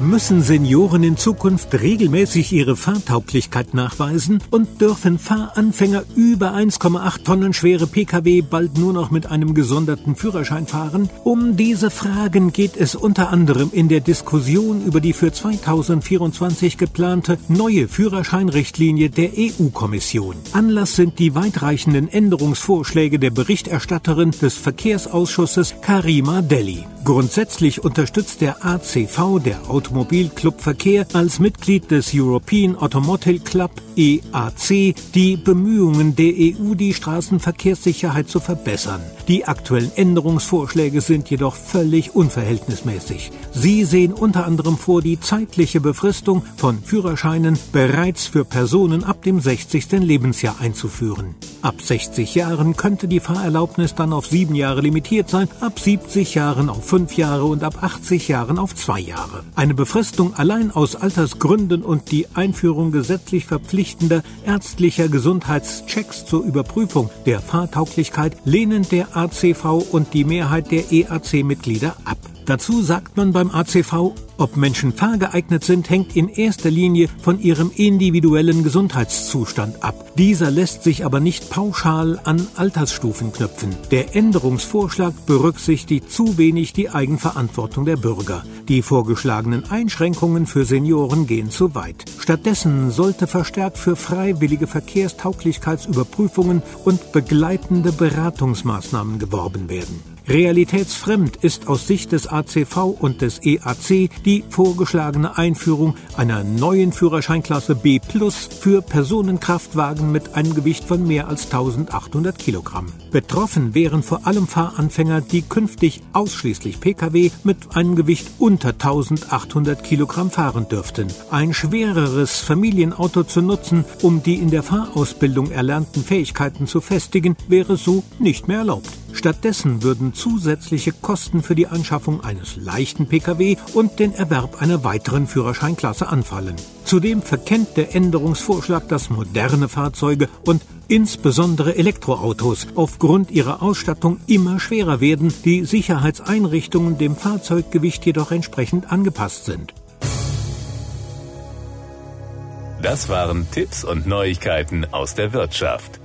Müssen Senioren in Zukunft regelmäßig ihre Fahrtauglichkeit nachweisen und dürfen Fahranfänger über 1,8 Tonnen schwere Pkw bald nur noch mit einem gesonderten Führerschein fahren? Um diese Fragen geht es unter anderem in der Diskussion über die für 2024 geplante neue Führerscheinrichtlinie der EU-Kommission. Anlass sind die weitreichenden Änderungsvorschläge der Berichterstatterin des Verkehrsausschusses Karima Deli. Grundsätzlich unterstützt der ACV, der Automobilclub Verkehr, als Mitglied des European Automotive Club EAC die Bemühungen der EU, die Straßenverkehrssicherheit zu verbessern. Die aktuellen Änderungsvorschläge sind jedoch völlig unverhältnismäßig. Sie sehen unter anderem vor, die zeitliche Befristung von Führerscheinen bereits für Personen ab dem 60. Lebensjahr einzuführen. Ab 60 Jahren könnte die Fahrerlaubnis dann auf sieben Jahre limitiert sein, ab 70 Jahren auf fünf Jahre und ab 80 Jahren auf zwei Jahre. Eine Befristung allein aus Altersgründen und die Einführung gesetzlich verpflichtender ärztlicher Gesundheitschecks zur Überprüfung der Fahrtauglichkeit lehnen der ACV und die Mehrheit der EAC-Mitglieder ab. Dazu sagt man beim ACV, ob Menschen fahrgeeignet sind, hängt in erster Linie von ihrem individuellen Gesundheitszustand ab. Dieser lässt sich aber nicht pauschal an Altersstufen knüpfen. Der Änderungsvorschlag berücksichtigt zu wenig die Eigenverantwortung der Bürger. Die vorgeschlagenen Einschränkungen für Senioren gehen zu weit. Stattdessen sollte verstärkt für freiwillige Verkehrstauglichkeitsüberprüfungen und begleitende Beratungsmaßnahmen geworben werden. Realitätsfremd ist aus Sicht des ACV und des EAC die vorgeschlagene Einführung einer neuen Führerscheinklasse B Plus für Personenkraftwagen mit einem Gewicht von mehr als 1800 Kilogramm. Betroffen wären vor allem Fahranfänger, die künftig ausschließlich Pkw mit einem Gewicht unter 1800 Kilogramm fahren dürften. Ein schwereres Familienauto zu nutzen, um die in der Fahrausbildung erlernten Fähigkeiten zu festigen, wäre so nicht mehr erlaubt. Stattdessen würden zusätzliche Kosten für die Anschaffung eines leichten Pkw und den Erwerb einer weiteren Führerscheinklasse anfallen. Zudem verkennt der Änderungsvorschlag, dass moderne Fahrzeuge und insbesondere Elektroautos aufgrund ihrer Ausstattung immer schwerer werden, die Sicherheitseinrichtungen dem Fahrzeuggewicht jedoch entsprechend angepasst sind. Das waren Tipps und Neuigkeiten aus der Wirtschaft.